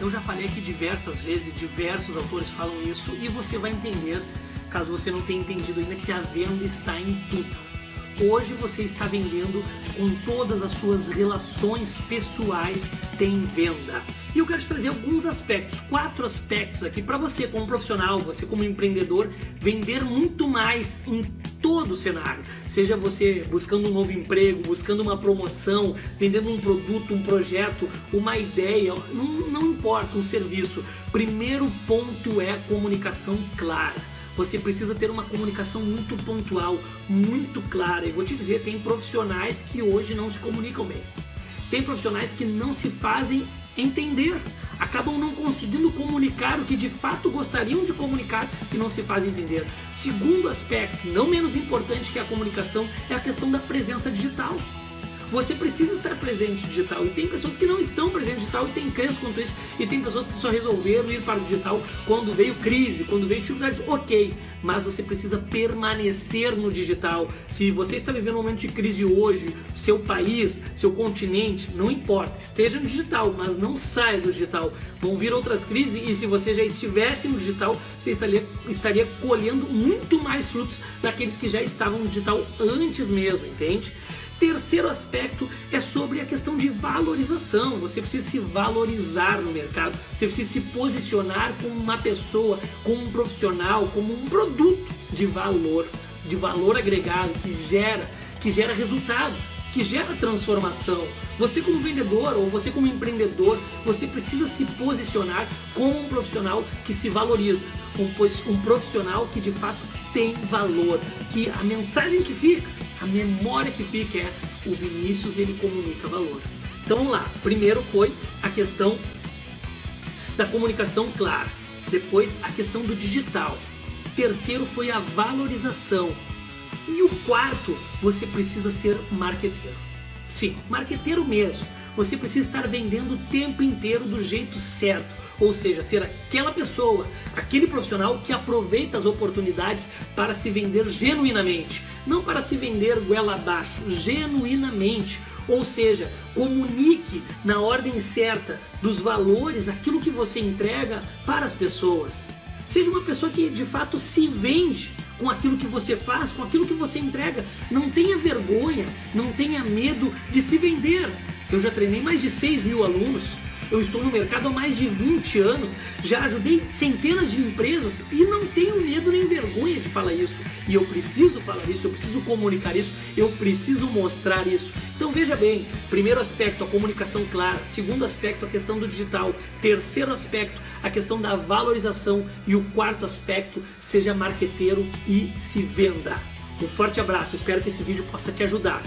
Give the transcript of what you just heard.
Eu já falei aqui diversas vezes, diversos autores falam isso e você vai entender, caso você não tenha entendido ainda, que a venda está em tudo. Hoje você está vendendo com todas as suas relações pessoais tem venda. E eu quero te trazer alguns aspectos, quatro aspectos aqui para você como profissional, você como empreendedor, vender muito mais em todo o cenário. Seja você buscando um novo emprego, buscando uma promoção, vendendo um produto, um projeto, uma ideia, não, não importa, um serviço. Primeiro ponto é comunicação clara você precisa ter uma comunicação muito pontual, muito clara. E vou te dizer, tem profissionais que hoje não se comunicam bem. Tem profissionais que não se fazem entender, acabam não conseguindo comunicar o que de fato gostariam de comunicar e não se fazem entender. Segundo aspecto, não menos importante que a comunicação, é a questão da presença digital. Você precisa estar presente digital. E tem pessoas que não estão presentes digital e tem crença quanto isso. E tem pessoas que só resolveram ir para o digital quando veio crise, quando veio dificuldades. Ok, mas você precisa permanecer no digital. Se você está vivendo um momento de crise hoje, seu país, seu continente, não importa, esteja no digital, mas não saia do digital. Vão vir outras crises e se você já estivesse no digital, você estaria, estaria colhendo muito mais frutos daqueles que já estavam no digital antes mesmo, entende? Terceiro aspecto é sobre a questão de valorização. Você precisa se valorizar no mercado, você precisa se posicionar como uma pessoa, como um profissional, como um produto de valor, de valor agregado que gera, que gera resultado, que gera transformação. Você como vendedor ou você como empreendedor, você precisa se posicionar como um profissional que se valoriza, um, um profissional que de fato tem valor, que a mensagem que fica a memória que fica é o Vinícius ele comunica valor. Então vamos lá. Primeiro foi a questão da comunicação clara. Depois a questão do digital. Terceiro foi a valorização. E o quarto, você precisa ser marqueteiro. Sim, marqueteiro mesmo. Você precisa estar vendendo o tempo inteiro do jeito certo ou seja, ser aquela pessoa, aquele profissional que aproveita as oportunidades para se vender genuinamente, não para se vender goela abaixo, genuinamente. Ou seja, comunique na ordem certa dos valores aquilo que você entrega para as pessoas. Seja uma pessoa que de fato se vende com aquilo que você faz, com aquilo que você entrega. Não tenha vergonha, não tenha medo de se vender. Eu já treinei mais de 6 mil alunos eu estou no mercado há mais de 20 anos, já ajudei centenas de empresas e não tenho medo nem vergonha de falar isso. E eu preciso falar isso, eu preciso comunicar isso, eu preciso mostrar isso. Então veja bem, primeiro aspecto, a comunicação clara, segundo aspecto, a questão do digital, terceiro aspecto, a questão da valorização e o quarto aspecto, seja marqueteiro e se venda. Um forte abraço, espero que esse vídeo possa te ajudar.